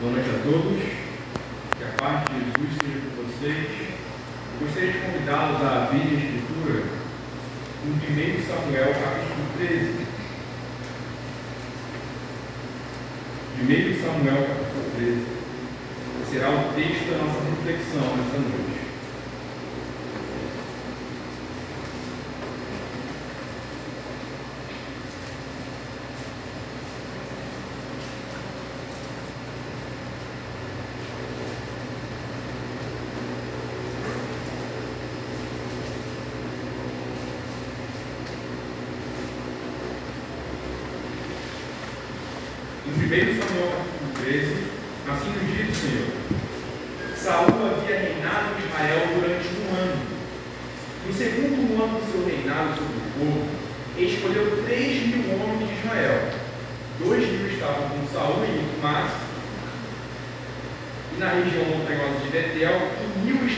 Boa noite a todos. Que a paz de Jesus seja com vocês. Eu gostaria de convidá-los a abrir a Escritura em 1 Samuel, capítulo 13. 1 Samuel, capítulo 13. Será o texto da nossa reflexão nessa noite.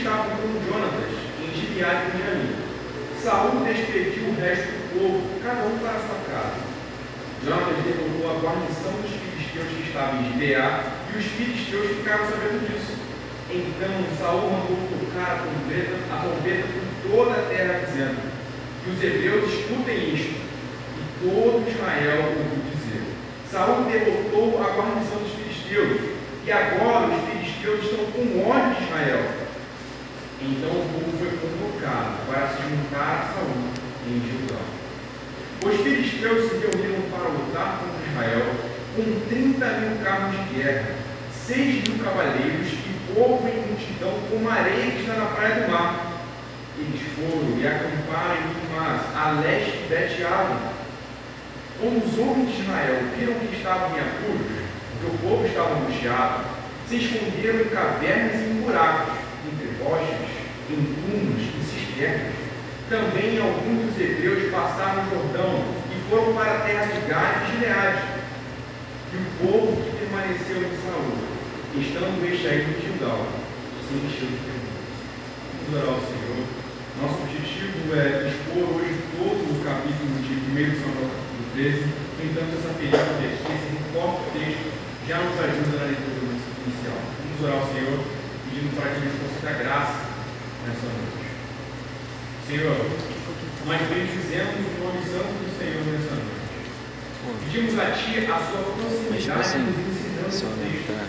estavam com Jonatas, Gileade e Benjamim. Saul despediu o resto do povo, cada um para sua casa. Jonatas derrotou a guarnição dos filisteus que estavam em Gibeá, e os filisteus ficaram sabendo disso. Então Saul mandou tocar a trombeta, a trombeta por toda a terra, dizendo: Que os hebreus escutem isto. E todo Israel ouviu dizer: Saul derrotou a guarnição dos filisteus, e agora os filisteus estão com ódio de Israel então o povo foi convocado para se juntar a Saul em Gilgal. Os filisteus se reuniram para lutar contra Israel com 30 mil carros de guerra, 6 mil cavaleiros e povo em multidão como areia que está na praia do mar. Eles foram e acamparam em Mas, a leste de Bet-Aven. Quando os homens de Israel viram que estavam em apuros, porque o povo estava angustiado, se esconderam em cavernas e em buracos, entre rochas em vincunos e cisternas, também alguns dos hebreus passaram o Jordão e foram para a terra de Gade e Gileade. E o povo que permaneceu em Saúl, estando este aí no Gilgal, se encheu de perguntas. Vamos orar ao Senhor. Nosso objetivo é expor hoje todo o capítulo de 1 Samuel capítulo 13. No entanto, essa período de esse corte texto já nos ajuda na leitura inicial. Vamos orar ao Senhor, pedindo para que nos conceda graça nessa noite. Senhor, nós bendizemos o nome santo do Senhor nessa noite. Pedimos a Ti a sua proximidade assim, nos ensinando assim, o texto. Tá.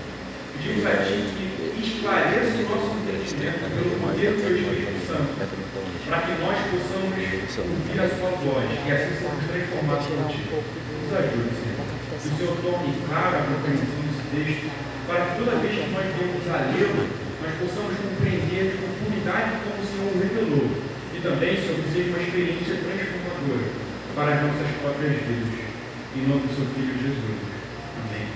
Pedimos a Ti que esclareça o nosso entendimento pelo poder do Espírito Santo, para que nós possamos ouvir a Sua voz e assim sermos transformados por Ti. Nos ajude, Senhor. Que o Senhor tome clara a compreensão desse texto, para que toda vez que nós vemos a lê nós possamos compreender como como o Senhor revelou e também sobre ser uma experiência transformadora para as nossas próprias vidas. Em nome do seu Filho Jesus. Amém.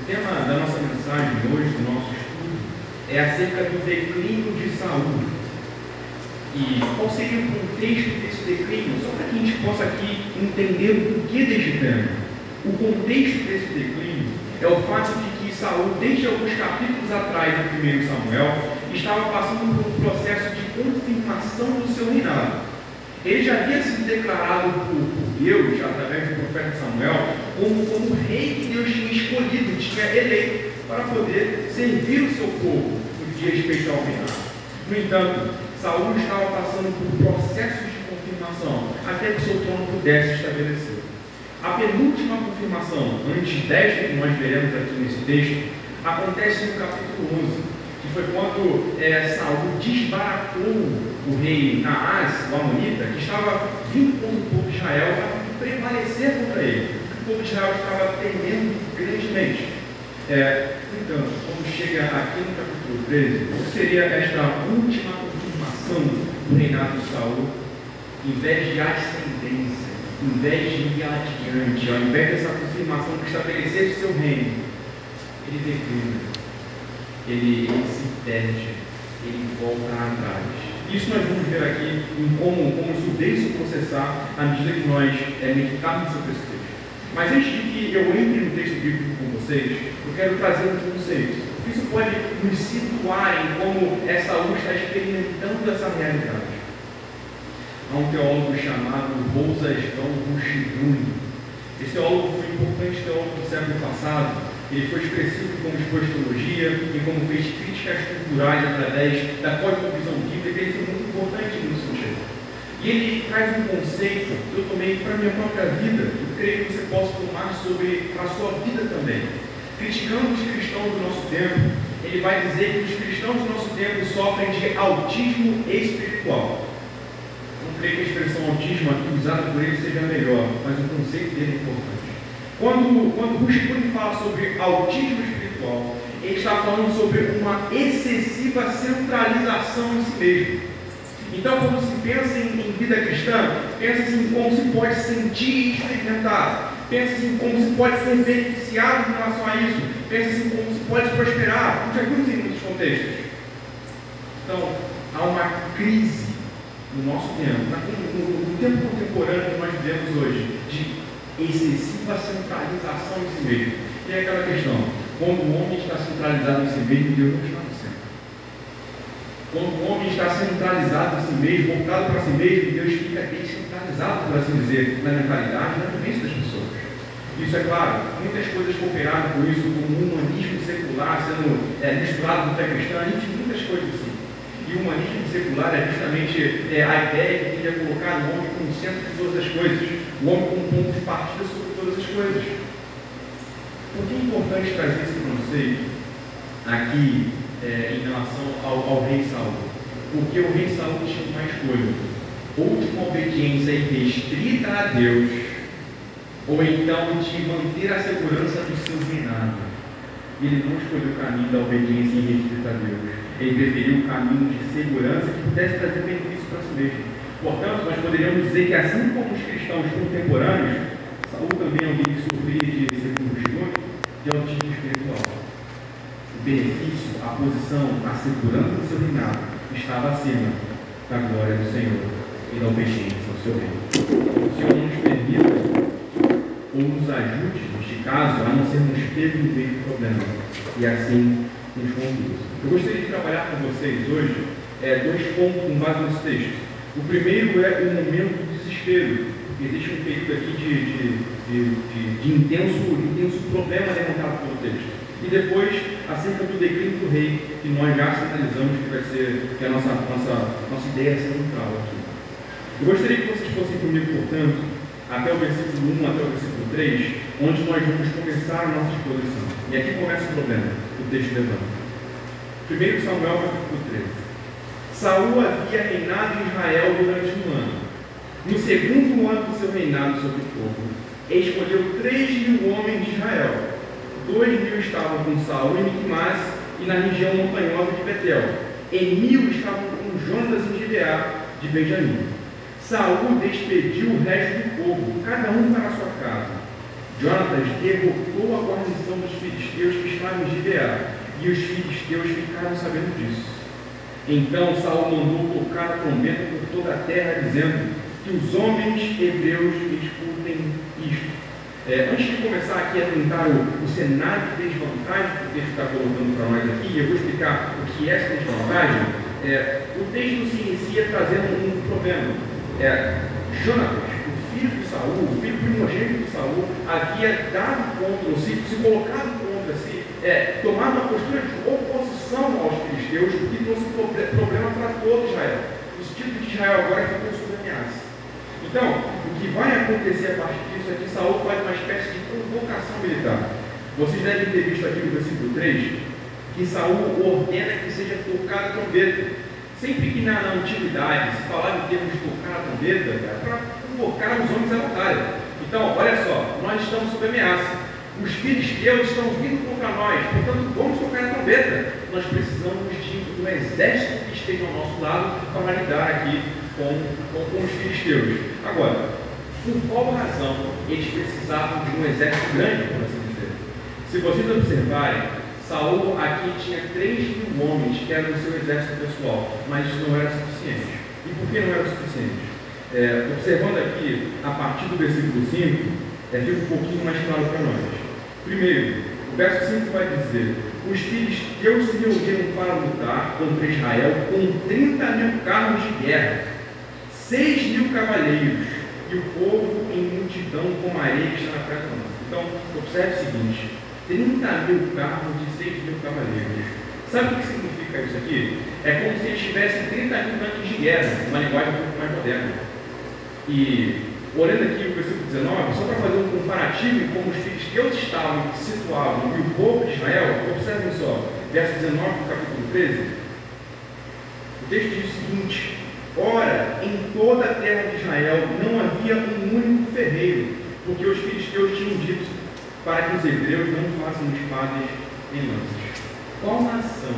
O tema da nossa mensagem hoje, do nosso estudo, é acerca do declínio de saúde E qual seria o contexto desse declínio? Só para que a gente possa aqui entender o porquê deste tema. O contexto desse declínio é o fato de Saúl, Saul, desde alguns capítulos atrás do primeiro Samuel, estava passando por um processo de confirmação do seu reinado. Ele já havia sido declarado por Deus, através do profeta Samuel, como, como rei que Deus tinha escolhido, tinha eleito para poder servir o seu povo no que respeito ao reinado. No entanto, Saul estava passando por processos de confirmação até que seu trono pudesse estabelecer. A penúltima confirmação antidética que nós veremos aqui nesse texto acontece no capítulo 11, que foi quando é, Saul desbaratou o rei Naás, o Amonita, que estava vindo o povo de Israel para prevalecer contra ele. O povo de Israel estava temendo grandemente. É, então, quando chega aqui no capítulo 13, seria esta última confirmação do reinado de Saul, em vez de ascendência um vez de ir adiante, ao invés dessa confirmação que o seu reino, ele declina, ele, ele se perde, ele volta atrás. Isso nós vamos ver aqui em como, como isso deve se processar à medida que nós é, meditarmos sobre esse texto. Mas antes de que eu entre no texto bíblico com vocês, eu quero trazer um conceito. Isso pode nos situar em como essa luz está experimentando essa realidade a um teólogo chamado Rousasdão Rushiduni. Esse teólogo foi um importante teólogo do século passado. Ele foi expressivo como expôs e como fez críticas culturais através da cosmovisão bíblica. Ele foi muito importante nisso, gente. E ele traz um conceito que eu tomei para a minha própria vida e creio que você possa tomar sobre a sua vida também. Criticando os cristãos do nosso tempo, ele vai dizer que os cristãos do nosso tempo sofrem de autismo espiritual. Que a expressão autismo aqui usada por ele seja melhor, mas o conceito dele é importante. Quando, quando Rushmore fala sobre autismo espiritual, ele está falando sobre uma excessiva centralização em si mesmo. Então, quando se pensa em, em vida cristã, pensa-se em como se pode sentir e experimentar. Pensa-se em como se pode ser beneficiado em relação a isso. Pensa-se em como se pode prosperar. Muitas vezes em muitos contextos. Então, há uma crise no nosso tempo, no, no, no tempo contemporâneo que nós vivemos hoje, de excessiva centralização em si mesmo. E é aquela questão, quando o homem está centralizado em si mesmo, Deus não está quando o homem está centralizado em si mesmo, voltado para si mesmo, Deus fica descentralizado, por assim dizer, na mentalidade, na vivência das pessoas. Isso é claro, muitas coisas cooperaram com isso, como o humanismo secular sendo é, misturado com fé cristã, enfim, muitas coisas assim. E o humanismo secular é justamente é, a ideia que queria colocar o homem como centro de todas as coisas, o homem como ponto de partida sobre todas as coisas. Por que é importante trazer para vocês aqui é, em relação ao, ao, rei Saul. Porque o rei Saul tinha uma escolha. Ou de uma obediência irrestrita a Deus, ou então de manter a segurança do seu reinado. Ele não escolheu o caminho da obediência irrestrita a Deus. Ele preferiu o caminho de segurança que pudesse trazer benefício para si mesmo. Portanto, nós poderíamos dizer que assim como os cristãos contemporâneos, Saul também é alguém que sofria de, segundo os de autismo espiritual benefício, a posição, a segurança do seu reinado estava acima da glória do Senhor e da obediência ao seu reino. O Senhor nos permita ou nos ajude, neste caso, a não sermos no meio do problema e assim Eu gostaria de trabalhar com vocês hoje é, dois pontos com base nesse texto. O primeiro é o momento do desespero. Existe um período aqui de, de, de, de intenso, intenso problema levantado pelo texto e depois acerca do declínio do rei, que nós já sinalizamos que vai ser que é a nossa, nossa, nossa ideia central aqui. Eu gostaria que vocês fossem comigo, portanto, até o versículo 1 até o versículo 3, onde nós vamos começar a nossa exposição. E aqui começa o problema, o texto levanta. 1 Samuel capítulo 13. Saul havia reinado em Israel durante um ano. No segundo ano do seu reinado sobre o povo, escolheu três mil homens de Israel dois mil estavam com Saul em Miquimás e na região montanhosa de Betel, e mil estavam com Jonas em Gibeá de Benjamim. Saul despediu o resto do povo, cada um para a sua casa. Jonatas derrotou a guarnição dos filisteus que estavam em Gibeá, e os filisteus ficaram sabendo disso. Então Saul mandou tocar a trombeta por toda a terra, dizendo que os homens hebreus escutem isto. É, antes de começar aqui a tentar o, o cenário de desvantagem que o texto está colocando para nós aqui, eu vou explicar o que é essa desvantagem. É, o texto se inicia trazendo um problema. É, Jonatas, Saul, o filho primogênito de Saul, havia dado contra, ou se, colocado contra si, é, tomado uma postura de oposição aos filisteus, o que trouxe problema para todo Israel. O sentido de Israel agora ficou sob ameaça. Então, o que vai acontecer a partir disso é que Saul faz uma espécie de convocação militar. Vocês devem ter visto aqui no versículo 3 que Saul ordena que seja tocada a trombeta. Sempre que na, na antiguidade se falava em termos de tocar a trombeta, era para convocar os homens à batalha. Então, olha só, nós estamos sob ameaça. Os filisteus estão vindo contra nós, portanto, vamos tocar a trombeta. Nós precisamos de um exército que esteja ao nosso lado para lidar aqui com, com, com os filisteus. Agora, por qual razão eles precisavam de um exército grande, por assim dizer? Se vocês observarem, Saul aqui tinha 3 mil homens que eram o seu exército pessoal, mas isso não era suficiente. E por que não era suficiente? É, observando aqui, a partir do versículo 5, é, fica um pouquinho mais claro para nós. Primeiro, o verso 5 vai dizer: Os filhos Deus se reuniram para lutar contra Israel com 30 mil carros de guerra seis mil cavaleiros e o povo em multidão como areia que está na praia Então, observe o seguinte: 30 mil carros de 6 mil cavaleiros. Sabe o que significa isso aqui? É como se eles tivessem 30 mil tanques de guerra, uma linguagem um pouco mais moderna. E olhando aqui o versículo 19, só para fazer um comparativo em como os filisteus estavam situados e o povo de Israel, observem só, verso 19 do capítulo 13. O texto diz o seguinte: Ora, em toda a terra de Israel não havia um único ferreiro, porque os filisteus tinham dito para que os hebreus não façam espadas em lanças. Qual nação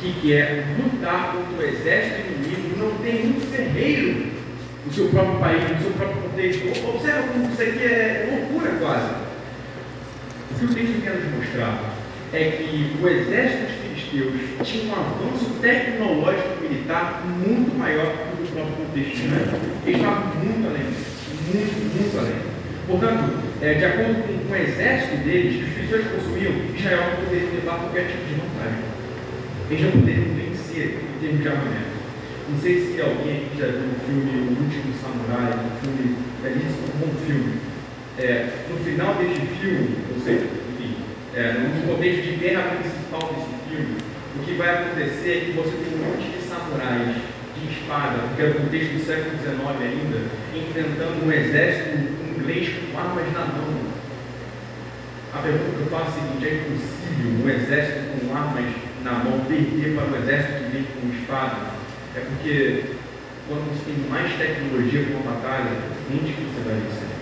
que quer lutar contra o exército inimigo não tem um ferreiro no seu próprio país, no seu próprio contexto? Observa como isso aqui é loucura quase. O que o texto quer nos mostrar é que o exército dos filisteus tinha um avanço tecnológico militar muito maior do que o próprio contexto Israel. Eles estavam muito além muito, muito além. Portanto, é, de acordo com, com, o exército deles, os filisteus possuíam, Israel não poderia levar qualquer tipo de vantagem. Eles não poderiam vencer em termos de armamento. Não sei se alguém aqui já viu o filme O Último Samurai, um filme belíssimo, um bom filme. É, no final deste filme, ou seja, é, no contexto de guerra principal desse filme, o que vai acontecer é que você tem um monte de samurais de espada, porque é o contexto do século XIX ainda, enfrentando um exército inglês com armas na mão. A pergunta que eu faço é a seguinte: é impossível um exército com armas na mão perder para um exército que vem com espada? É porque quando você tem mais tecnologia para uma batalha, onde que você vai vencer?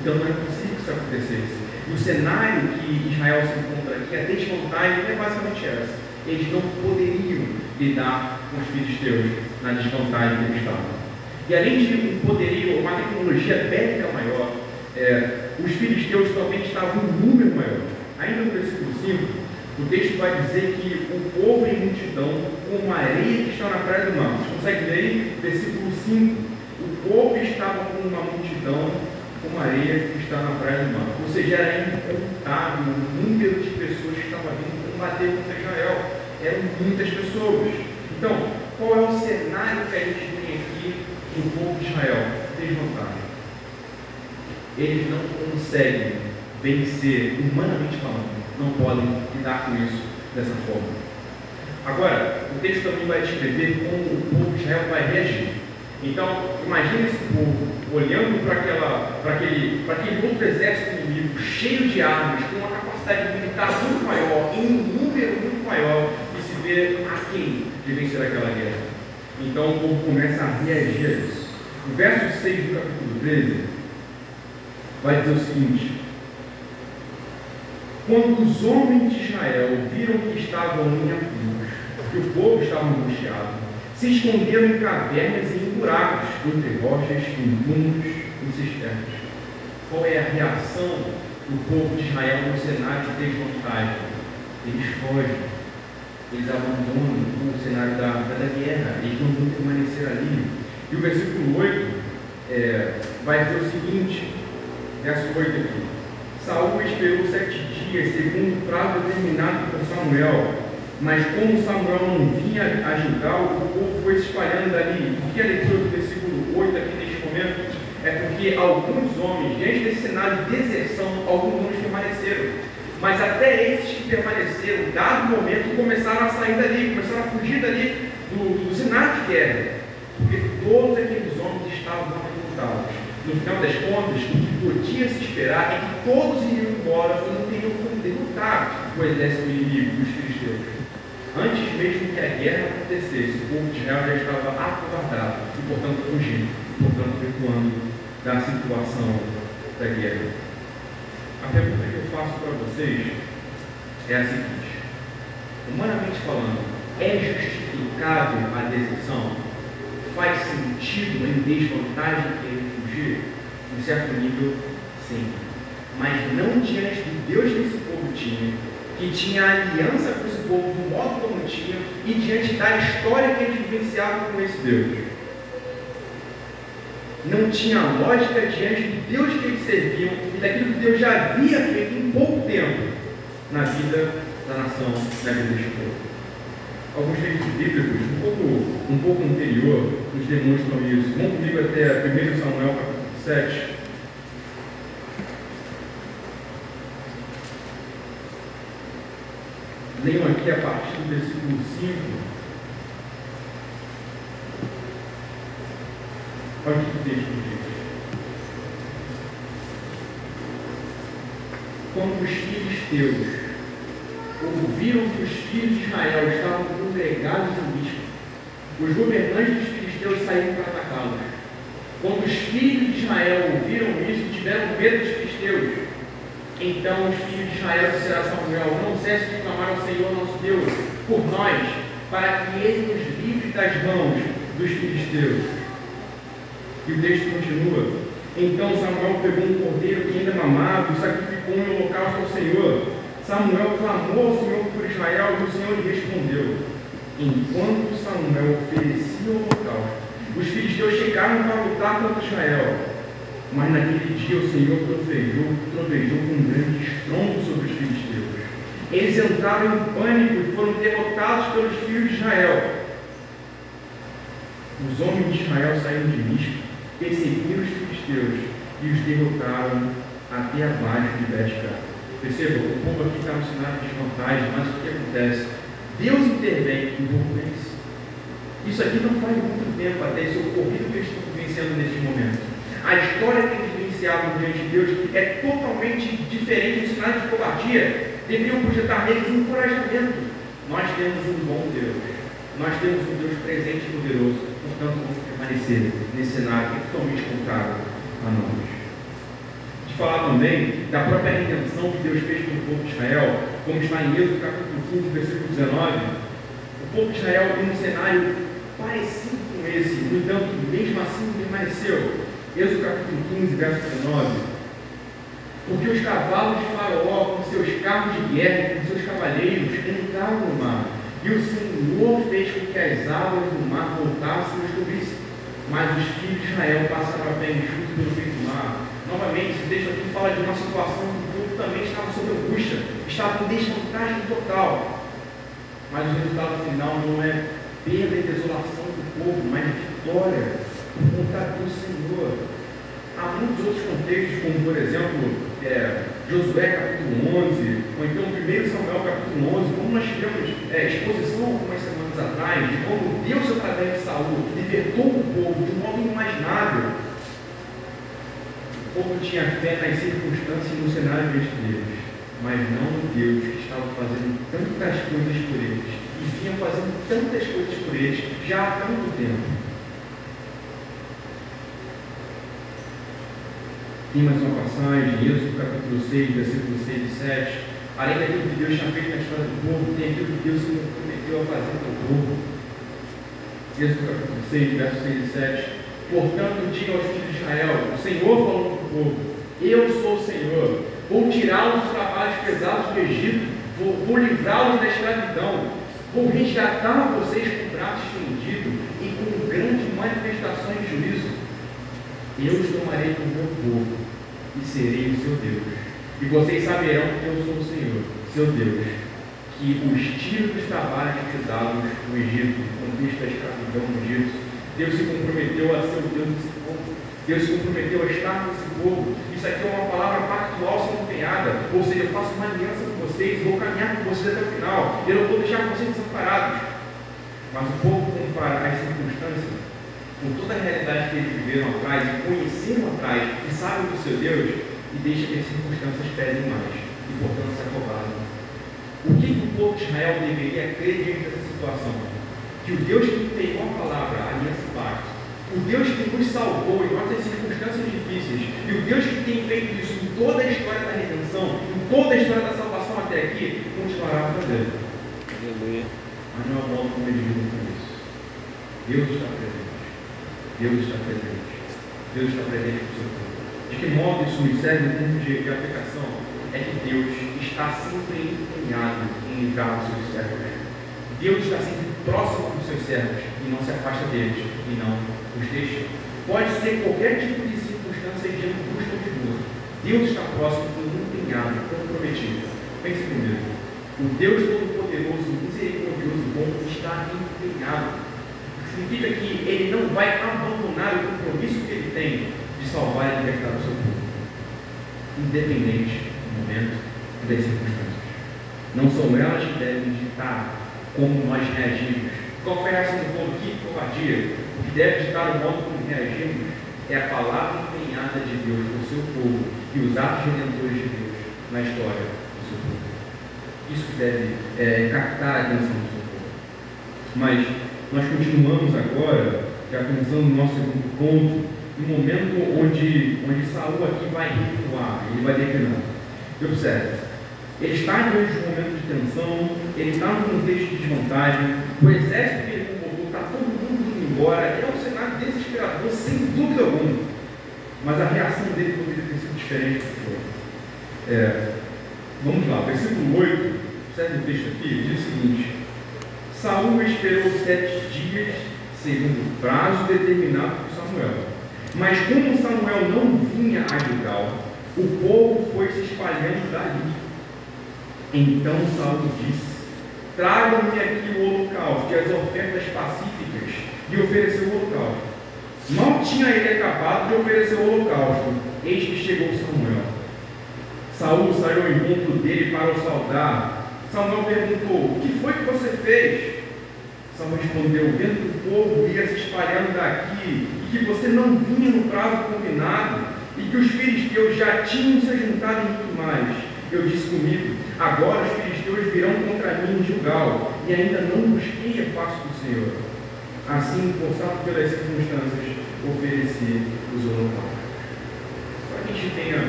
Então não é possível que isso acontecesse. E o cenário que Israel se encontra aqui, a desvantagem é basicamente essa. Eles não poderiam lidar com os filisteus na desvantagem que eles estavam. E além de um poderio, uma tecnologia bélica maior, é, os filisteus também estavam em número maior. Ainda no versículo 5, o texto vai dizer que o povo em multidão, como areia que está na praia do mar. Você consegue ver aí? Versículo 5. O povo estava com uma multidão como areia que está na praia do mar. Ou seja, era incontável o número de pessoas que estavam vindo combater contra Israel. Eram muitas pessoas. Então, qual é o cenário que a gente tem aqui no povo de Israel? Desvantagem. Eles não conseguem vencer, humanamente falando, não podem lidar com isso dessa forma. Agora, o texto também vai descrever como o povo de Israel vai reagir. Então, imagine esse povo olhando para, aquela, para, aquele, para aquele outro exército inimigo, cheio de armas, com uma capacidade militar muito maior, em um número muito maior, e se vê a quem de vencer aquela guerra. Então, o povo começa a reagir a isso. O verso 6 do capítulo 13 vai dizer o seguinte: Quando os homens de Israel viram que estavam em apuros, que o povo estava angustiado, se esconderam em cavernas e em buracos, entre rochas, em túmulos, em cisternas. Qual é a reação do povo de Israel no cenário de desvantagem? Eles fogem, eles abandonam o cenário da, da guerra, eles não vão permanecer ali. E o versículo 8 é, vai dizer o seguinte, verso 8 aqui. Saúl esperou sete dias, segundo o prazo determinado por Samuel, mas como Samuel não vinha ajudar, o povo foi espalhando dali. Por que a leitura do versículo 8 aqui neste momento? É porque alguns homens, diante desse cenário de deserção, alguns homens permaneceram. Mas até esses que permaneceram, dado momento, começaram a sair dali, começaram a fugir dali do, do cenário de guerra. Porque todos aqueles homens estavam recrutados. No final das contas, o que podia se esperar é que todos iriam embora e não teriam como derrotar o exército inimigo dos filisteus. Antes mesmo que a guerra acontecesse, o povo de Israel já estava acovardado e, portanto, fugindo, e, portanto, recuando da situação da guerra. A pergunta que eu faço para vocês é a seguinte: humanamente falando, é justificável a deserção? Faz sentido em desvantagem querer fugir? Em certo nível, sim. Mas não diante do Deus que esse povo tinha que tinha aliança com esse povo do modo como tinha e diante da história que eles vivenciavam com esse Deus. Não tinha lógica diante do Deus que eles serviam e daquilo que Deus já havia feito em pouco tempo na vida da nação, na vida deste povo. Alguns textos bíblicos, um pouco, um pouco anterior, nos demonstram isso. Vamos comigo até 1 Samuel capítulo 7. Leiam aqui a partir do versículo 5. Olha o que texto diz. Quando os filisteus ouviram que os filhos de Israel estavam congregados em Mispa, os governantes dos filisteus saíram para atacá-los. Quando os filhos de Israel ouviram isso, tiveram medo dos filisteus. Então os filhos de Israel disseram a Samuel: Não cesse de clamar ao Senhor nosso Deus por nós, para que ele nos livre das mãos dos filisteus. E o texto continua. Então Samuel pegou um cordeiro que ainda mamava e sacrificou um holocausto ao Senhor. Samuel clamou ao Senhor por Israel e o Senhor lhe respondeu. Enquanto Samuel oferecia o holocausto, os filisteus chegaram para lutar contra Israel. Mas naquele dia o Senhor trovejou, trovejou com um grande estrondo sobre os filisteus. Eles entraram em pânico e foram derrotados pelos filhos de Israel. Os homens de Israel saíram de Mispa, perseguiram os filisteus e os derrotaram até abaixo de Betcar. Perceba, o povo aqui está no cenário de desvantagem, mas o que acontece? Deus intervém e o povo vence. Isso aqui não faz muito tempo até esse ocorrido que eles estão vivenciando neste momento. A história que eles vivenciavam diante de Deus é totalmente diferente do cenário de covardia. Deveriam projetar neles um encorajamento. Nós temos um bom Deus. Nós temos um Deus presente e poderoso. Portanto, vamos permanecer nesse cenário é totalmente contrário a nós. De falar também da própria redenção que Deus fez com o povo de Israel, como está em Êxodo capítulo 15, versículo 19. O povo de Israel tem um cenário parecido com esse, no entanto, mesmo assim permaneceu. Êxodo capítulo 15, verso 19. Porque os cavalos de Faraó, com seus carros de guerra, com seus cavaleiros, entraram no mar. E o Senhor fez com que as águas do mar voltassem e os cobrissem. Mas os filhos de Israel passaram a pé enxuto pelo meio do mar. Novamente, esse texto aqui fala de uma situação que o povo também estava sob angústia, estava em desvantagem total. Mas o resultado final não é perda e desolação do povo, mas vitória conta do Senhor. Há muitos outros contextos, como por exemplo, é, Josué capítulo 11, ou então 1 Samuel capítulo 11, como nós tivemos é, exposição algumas semanas atrás, de como Deus, através de Saul, libertou o povo de um modo inimaginável. O povo tinha fé nas circunstâncias e no cenário diante deles, mas não no Deus que estava fazendo tantas coisas por eles e vinham fazendo tantas coisas por eles já há tanto tempo. Tem mais uma passagem, Êxodo capítulo 6, versículo 6 e 7. Além daquilo que Deus tinha feito na história do povo, tem aquilo que Deus se comprometeu a fazer para o povo. Êxodo capítulo 6, versos 6 e 7. Portanto, diga aos filhos de Israel: O Senhor falou para o povo: Eu sou o Senhor. Vou tirá-los dos trabalhos pesados do Egito. Vou, vou livrá-los da escravidão Vou resgatar vocês com o braço estendido e com grandes manifestações de juízo. Eu os tomarei como meu povo e serei o seu Deus. E vocês saberão que eu sou o Senhor, seu Deus, que os tiro dos trabalhos pesados no Egito, conquista a escravidão no Egito, Deus se comprometeu a ser o Deus desse povo. Deus se comprometeu a estar com esse povo. Isso aqui é uma palavra pactual sendo empenhada. Ou seja, eu faço uma aliança com vocês, vou caminhar com vocês até o final. Eu não vou deixar vocês desamparados. Mas o povo compara as circunstâncias com toda a realidade viveram atrás e conheceram atrás e sabem do seu Deus e deixa que as circunstâncias pesem mais e portanto se acobardam. O que, o povo de Israel deveria crer diante dessa situação? Que o Deus que empenhou a palavra, a aliança pacto, o Deus que nos salvou em nossas circunstâncias difíceis, e o Deus que tem feito isso em toda a história da redenção, em toda a história da salvação até aqui, continuará fazer. Aleluia. Mas não é o modo como ele com isso. Deus está presente. Deus está presente. Deus está presente com o seu povo. De que modo isso nos serve em termos de, de aplicação? É que Deus está sempre empenhado em livrar os seus servos. Deus está sempre próximo dos seus servos e não se afasta deles e não os deixa. Pode ser qualquer tipo de circunstância de angústia ou de dor. Deus está próximo empenhado, comprometido. Pense comigo. O Deus Todo-Poderoso, misericordioso bom está empenhado. Significa que Ele não vai abandonar o compromisso que Ele tem de salvar e libertar o seu povo. Independente do momento e das circunstâncias. Não são elas que devem ditar como nós reagimos. Qual foi a reação do povo? Que covardia! O que deve ditar o modo como reagimos é a palavra empenhada de Deus no seu povo e os atos redentores de Deus na história do seu povo. Isso deve é, captar a atenção do seu povo. Mas nós continuamos agora, já começando o nosso segundo ponto, no momento onde, onde Saul aqui vai recuar, ele vai declinar. Observe, ele está diante de um momento de tensão, ele está num contexto de desvantagem, o exército que ele convocou está todo mundo indo embora, é um cenário desesperador, sem dúvida alguma. Mas a reação dele poderia ter sido diferente do que É, vamos lá, versículo 8, observe o texto aqui, diz o seguinte: Saul esperou sete dias, segundo o prazo determinado por Samuel. Mas como Samuel não vinha a Gilgal, o povo foi se espalhando dali. Então Saul disse: Tragam-me aqui o holocausto e as ofertas pacíficas, e ofereceu o holocausto. Mal tinha ele acabado de oferecer o holocausto, eis que chegou Samuel. Saul saiu ao encontro dele para o saudar. Samuel perguntou: O que foi que você fez? Samuel respondeu: Vendo que o povo ia se espalhando daqui e que você não vinha no prazo combinado e que os filisteus já tinham se juntado muito mais. Eu disse comigo: Agora os filisteus virão contra mim em Gilgal e ainda não busquei a paz do Senhor. Assim, forçado pelas circunstâncias, ofereci os holocaustos. Para que a gente tenha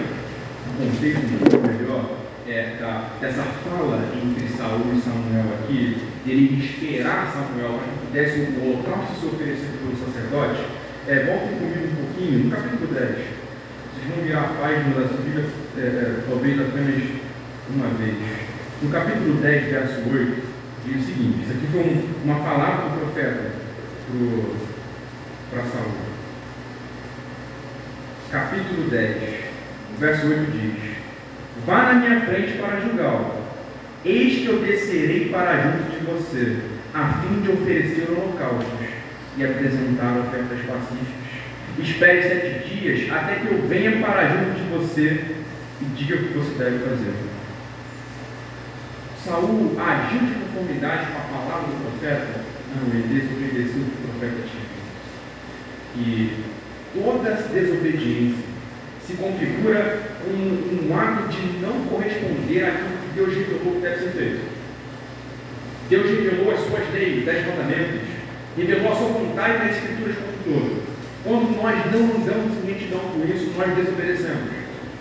um contexto melhor é, da, dessa fala entre Saul e Samuel aqui, dele esperar Samuel para que pudesse o holocausto se oferecido pelo sacerdote, é, voltem comigo um pouquinho, no capítulo 10. Vocês vão virar a página da Bíblia, é, é, talvez apenas uma vez. No capítulo 10, verso 8, diz o seguinte: Isso aqui foi um, uma palavra do profeta para Saul. Capítulo 10, verso 8 diz: Vá na minha frente para julgá-lo. Eis que eu descerei para junto de você, a fim de oferecer holocaustos e apresentar ofertas pacíficas. Espere sete dias até que eu venha para junto de você e diga o que você deve fazer. Saul agiu de conformidade com a palavra do profeta? Não, ele desobedeceu o que o profeta tinha. E toda desobediência se configura um, um ato de não corresponder àquilo Deus revelou que deve ser feito. Deus revelou as suas leis, dez mandamentos, revelou a sua vontade nas escrituras como um todo. Quando nós não andamos em retidão com isso, nós desobedecemos.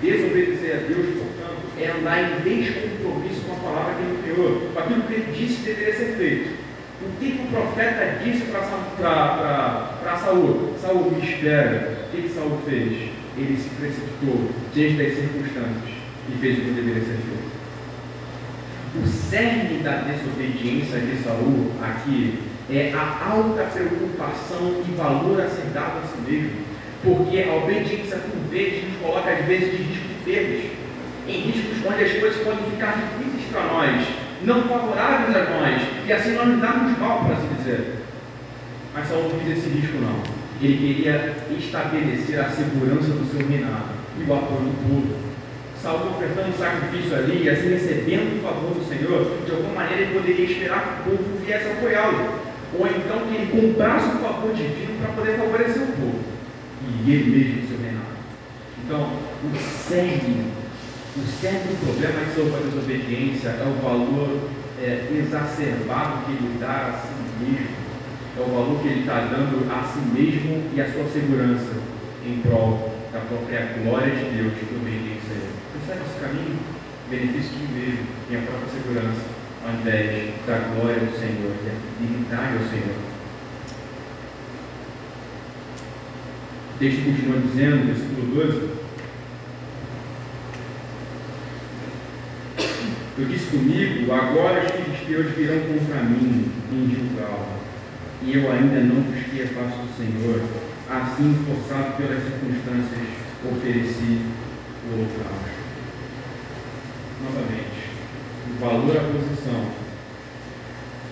Desobedecer a Deus, portanto, é andar em descompromisso com a palavra que ele criou, com aquilo que ele disse que deveria ser feito. O que, que o profeta disse para Saul? Saul, me espera. O que, que Saul fez? Ele se precipitou diante das circunstâncias e fez o que deveria ser feito. O cerne da desobediência de Saul aqui é a alta preocupação e valor a ser dado a si mesmo. Porque a obediência, por vezes, nos coloca às vezes de risco de perdas, em riscos onde as coisas podem ficar difíceis para nós, não favoráveis a nós, e assim nós nos damos mal, por assim dizer. Mas Saul não quis esse risco não. Ele queria estabelecer a segurança do seu reinado e o apoio do povo. Saul ofertando sacrifício ali e assim recebendo o favor do Senhor, de alguma maneira ele poderia esperar que o povo viesse apoiá-lo. Ou então que ele comprasse o favor divino para poder favorecer o povo. E ele mesmo seu reinado. Então, o cerne, o cerne do problema de sua desobediência é o valor é, exacerbado que ele dá a si mesmo é o valor que ele está dando a si mesmo e a sua segurança em prol da própria glória de Deus e obediência a Ele. Percebe esse caminho? Benefício de mesmo e a própria segurança, ao invés da glória do Senhor, da dignidade ao Senhor. O texto continua dizendo, versículo 12. Eu disse comigo, agora os filisteus virão contra mim em Gilgal e eu ainda não busquei a face do Senhor, assim, forçado pelas circunstâncias, ofereci o holocausto. Novamente, o valor à posição,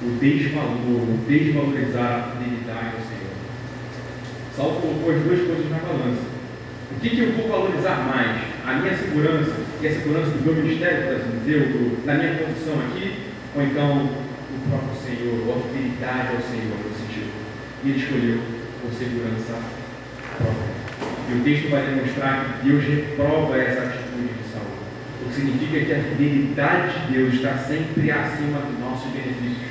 o desvalor, o desvalorizar a fidelidade ao Senhor. Saulo colocou as duas coisas na balança. O que, que eu vou valorizar mais? A minha segurança, e a segurança do meu ministério, por assim do, da minha posição aqui, ou então o próprio Senhor, a fidelidade ao Senhor, no sentido. E ele escolheu por segurança própria. E o texto vai demonstrar que Deus reprova essa atitude. O que significa que a fidelidade de Deus está sempre acima dos nossos benefícios.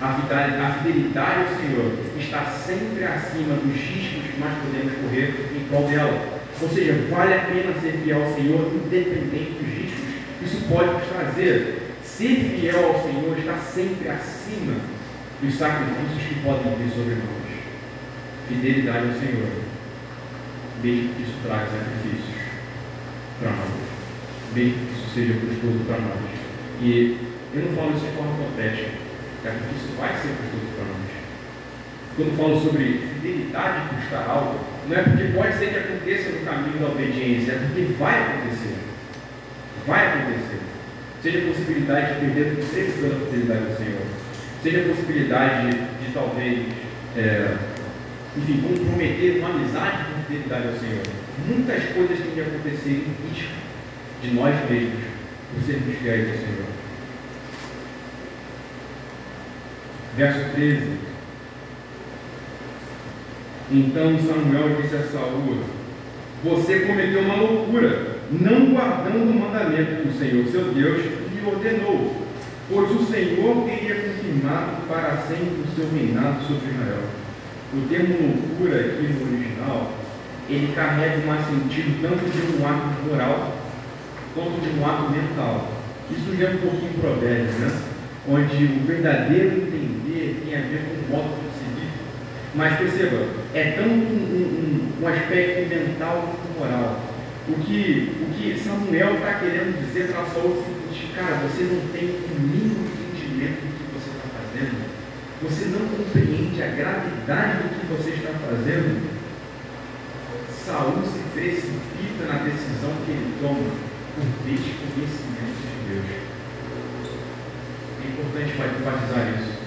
A fidelidade ao Senhor está sempre acima dos riscos que nós podemos correr em prol dela. Ou seja, vale a pena ser fiel ao Senhor, independente dos riscos. Isso pode nos trazer. Ser fiel ao Senhor está sempre acima dos sacrifícios que podem vir sobre nós. Fidelidade ao Senhor, mesmo que isso traga sacrifícios para nós, mesmo que isso seja custoso para nós. E eu não falo isso de forma hipotética que isso vai ser custoso para nós. Quando falo sobre fidelidade custar algo, não é porque pode ser que aconteça no caminho da obediência, é porque vai acontecer. Vai acontecer. Seja a possibilidade de perder o emprego pela fidelidade do Senhor, seja a possibilidade de, de talvez, é, enfim, comprometer uma amizade com fidelidade ao Senhor. Muitas coisas têm que acontecer risco de nós mesmos por sermos fiéis ao Senhor. verso 13. Então Samuel disse a Saul: Você cometeu uma loucura, não guardando o mandamento que o Senhor, seu Deus, lhe ordenou, pois o Senhor teria confirmado para sempre o seu reinado sobre Israel. O termo loucura aqui no original, ele carrega um sentido tanto de um ato moral quanto de um ato mental. Isso já é um pouquinho provérbio, né? Onde o verdadeiro entendimento tem a ver com o modo de seguir. Mas perceba, é tanto um, um, um aspecto mental quanto moral. O que, o que Samuel está querendo dizer para Saul é o seguinte, cara, você não tem o mínimo entendimento do que você está fazendo, você não compreende a gravidade do que você está fazendo. Saul se precipita na decisão que ele toma por desconhecimento de Deus. É importante enfatizar isso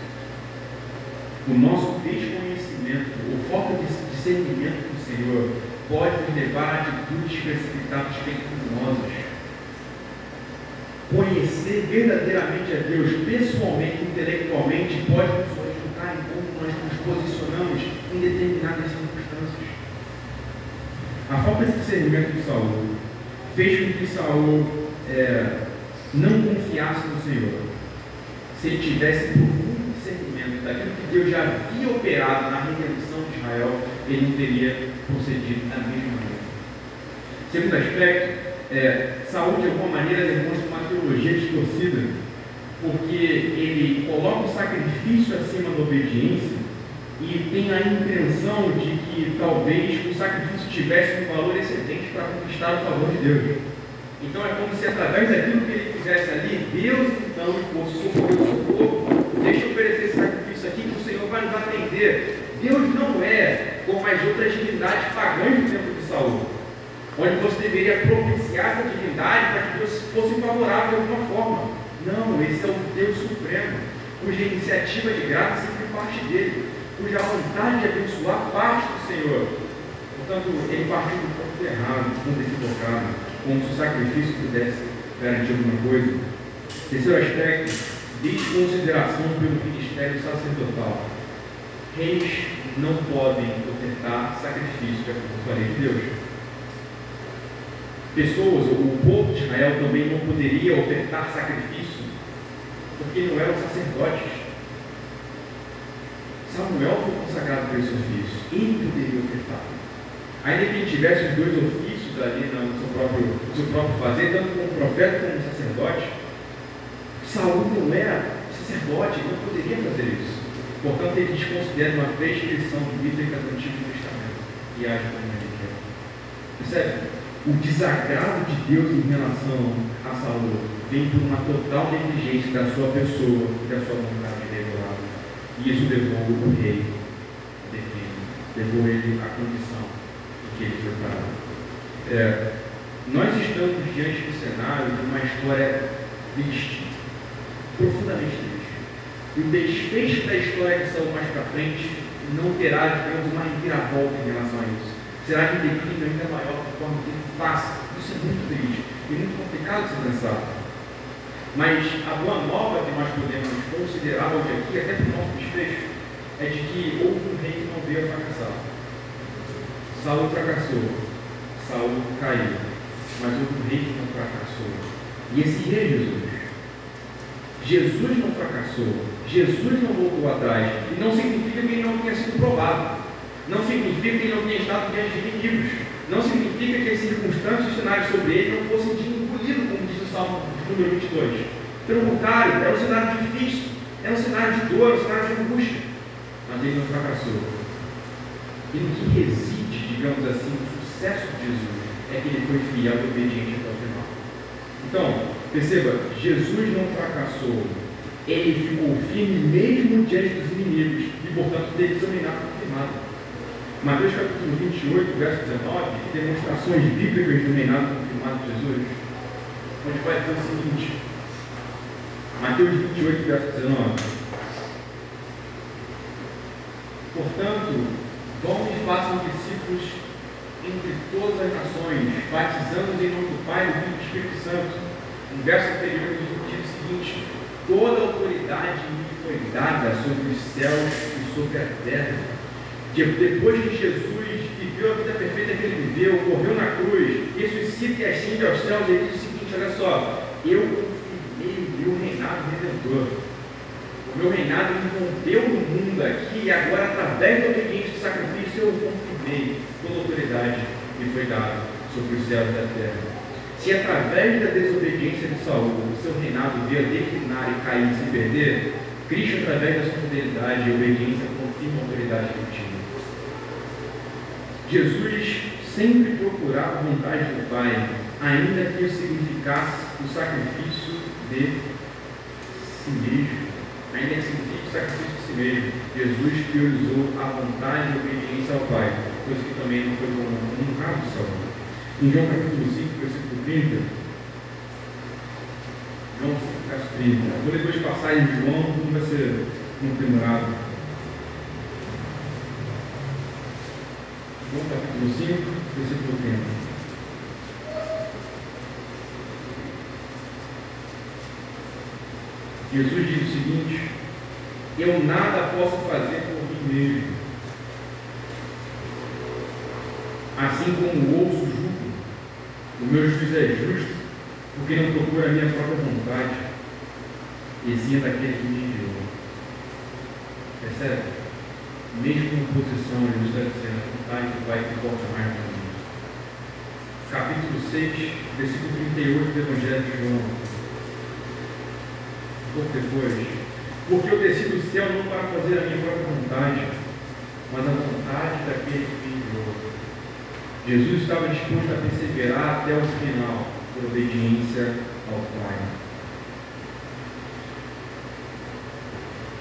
o nosso desconhecimento, ou falta de discernimento do Senhor, pode nos levar a atitudes precipitadas pecaminosas. Conhecer verdadeiramente a Deus, pessoalmente, intelectualmente, pode nos orientar em como nós nos posicionamos em determinadas circunstâncias. A falta de discernimento de Saul fez com que Saul é, não confiasse no Senhor. Se ele tivesse daquilo que Deus já havia operado na redenção de Israel, ele não teria procedido da mesma maneira. Segundo aspecto, é, Saúl de alguma maneira demonstra uma teologia distorcida, porque ele coloca o sacrifício acima da obediência e tem a intenção de que talvez o sacrifício tivesse um valor excedente para conquistar o favor de Deus. Então é como se através daquilo que ele fizesse ali, Deus então fosse socorrer o seu povo, deixa eu oferecer esse sacrifício aqui que o Senhor vai nos atender. Deus não é como as outras divindades pagãs do tempo de Saul, onde você deveria propiciar essa divindade para que Deus fosse favorável de alguma forma. Não, esse é o Deus Supremo, cuja iniciativa de graça sempre parte dele, cuja vontade de abençoar parte do Senhor. Portanto, ele partiu do ponto errado, do ponto equivocado, como se o sacrifício pudesse garantir alguma coisa. Terceiro aspecto, desconsideração pelo ministério sacerdotal. Reis não podem ofertar sacrifício de acordo com a lei de Deus. Pessoas, o povo de Israel também não poderia ofertar sacrifício, porque não eram sacerdotes. Samuel foi consagrado para esse ofício, ele poderia ofertar. Ainda que ele tivesse os dois ofícios ali no seu próprio, no seu próprio fazer, tanto como profeta como sacerdote, Saúl não era sacerdote, não poderia fazer isso. Portanto, ele desconsidera uma prescrição bíblica do Antigo Testamento e age como ele quer. Percebe? O desagrado de Deus em relação a Saúl vem por uma total negligência da sua pessoa e da sua vontade. E isso levou o rei levou ele à condição em que ele foi parado. É, nós estamos diante do cenário de uma história triste, profundamente triste. E o desfecho da história de Saul mais para frente não terá, digamos, uma reviravolta em relação a isso. Será que o declínio ainda é maior conforme o tempo passa? Isso é muito triste. complicado de se pensar. Mas a boa nova que nós podemos considerar hoje aqui, até para o nosso desfecho, é de que houve um rei que não veio a fracassar. Saul fracassou, Saul caiu, mas houve um rei que não fracassou. E esse rei é Jesus. Jesus não fracassou, Jesus não voltou atrás. E não significa que ele não tenha sido provado. Não significa que ele não tenha estado diante de inimigos. Não significa que as circunstâncias e sinais sobre ele não fossem de engolido, como diz o Salmo número 22. Pelo contrário, era um cenário difícil, era um cenário de dor, um cenário de angústia. Mas ele não fracassou. E no que reside, digamos assim, o sucesso de Jesus é que ele foi fiel e obediente até o final. Então, perceba, Jesus não fracassou. Ele ficou firme mesmo diante dos inimigos e, portanto, teve seu reinado confirmado. Mateus capítulo 28, verso 19, demonstrações bíblicas do reinado confirmado de Jesus, onde vai dizer o seguinte, Mateus 28, verso 19. Portanto, vão e façam discípulos entre todas as nações, batizando-os em nome do Pai, do Filho e do Espírito Santo. No verso anterior diz o seguinte: Toda autoridade me foi dada sobre os céus e sobre a terra. Depois que Jesus viveu a vida perfeita que ele viveu, morreu na cruz, ressuscita e ascende aos céus, ele diz o seguinte: olha só, eu confirmei o meu reinado redentor. O meu reinado rompeu no mundo aqui e agora, através da obediência do sacrifício, eu confirmei toda a autoridade me foi dada sobre os céus e a terra. Se através da desobediência de Saul o seu reinado veio a declinar e cair e se perder, Cristo, através da sua fidelidade e obediência, confirma a autoridade que tinha. Jesus sempre procurava a vontade do Pai, ainda que isso significasse o sacrifício de si mesmo. Ainda que signifique o sacrifício de si mesmo. Jesus priorizou a vontade e a obediência ao Pai, coisa que também não foi comum caso de Saul. Em João capítulo 5, versículo 30, João 5, verso 30. Vou depois passar em João, tudo vai ser primorado. João capítulo 5, versículo 30. Jesus diz o seguinte: Eu nada posso fazer por mim mesmo. Assim como o ouço julgo, o meu juiz é justo, porque não procura a minha própria vontade, e sim daquele que me enviou. Percebe? Mesmo em posição, Jesus está dizendo, vontade do Pai que importa mais do mundo. Capítulo 6, versículo 38 do Evangelho de João. Depois. Porque eu desci do céu não para fazer a minha própria vontade, mas a vontade daquele que me enviou. Jesus estava disposto a perseverar até o final, por obediência ao Pai.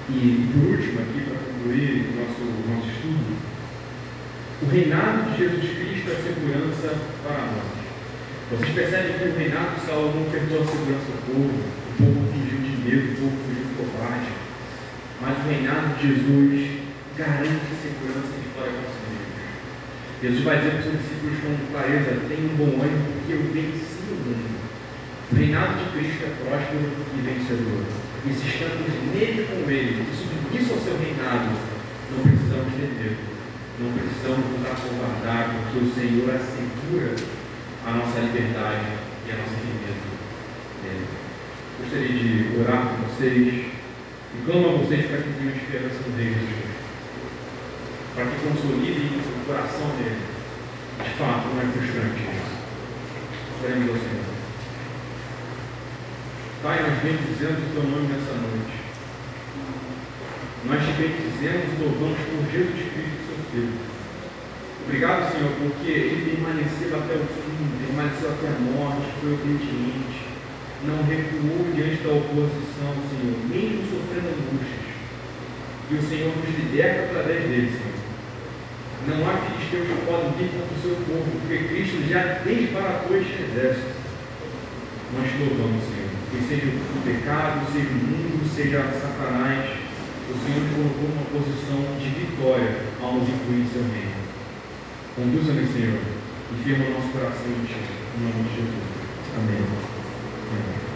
E por último, aqui para concluir o nosso, nosso estudo, o reinado de Jesus Cristo é segurança para nós. Vocês percebem que o reinado de Saul não perdeu a segurança do povo, o povo fugiu de o povo fugiu de covarde. Mas o reinado de Jesus garante segurança de fora com si mesmo. Jesus vai dizer para os seus discípulos com clareza: tenham um bom ânimo, porque eu venci o mundo. O reinado de Cristo é próspero e vencedor. E se estamos nele com ele, e submisso ao seu reinado, não precisamos ter medo. Não precisamos nos acovardar, porque o Senhor assegura a nossa liberdade e a nossa firmeza. É, gostaria de orar com vocês e clamo a vocês para que tenham esperança Rei Jesus. Para que consolidem o coração dele. De fato, não é frustrante isso. Oremos ao Senhor. Pai, nós bendizemos o teu nome nessa noite. Nós te bendizemos e louvamos por Jesus Cristo, seu Filho. Obrigado, Senhor, porque ele permaneceu até o fim, permaneceu até a morte, foi obediente, não recuou diante da oposição, Senhor, mesmo sofrendo angústias. E o Senhor nos liberta através dele, Senhor. Não há filisteus que podem vir contra o seu povo, porque Cristo já desbaratou este exército. Nós te louvamos, Senhor que seja o pecado, seja o mundo, seja Satanás, o Senhor colocou numa posição de vitória ao nos incluir em seu reino. Conduza-me, Senhor, e firma o nosso coração em Ti, em nome de Jesus. Amém.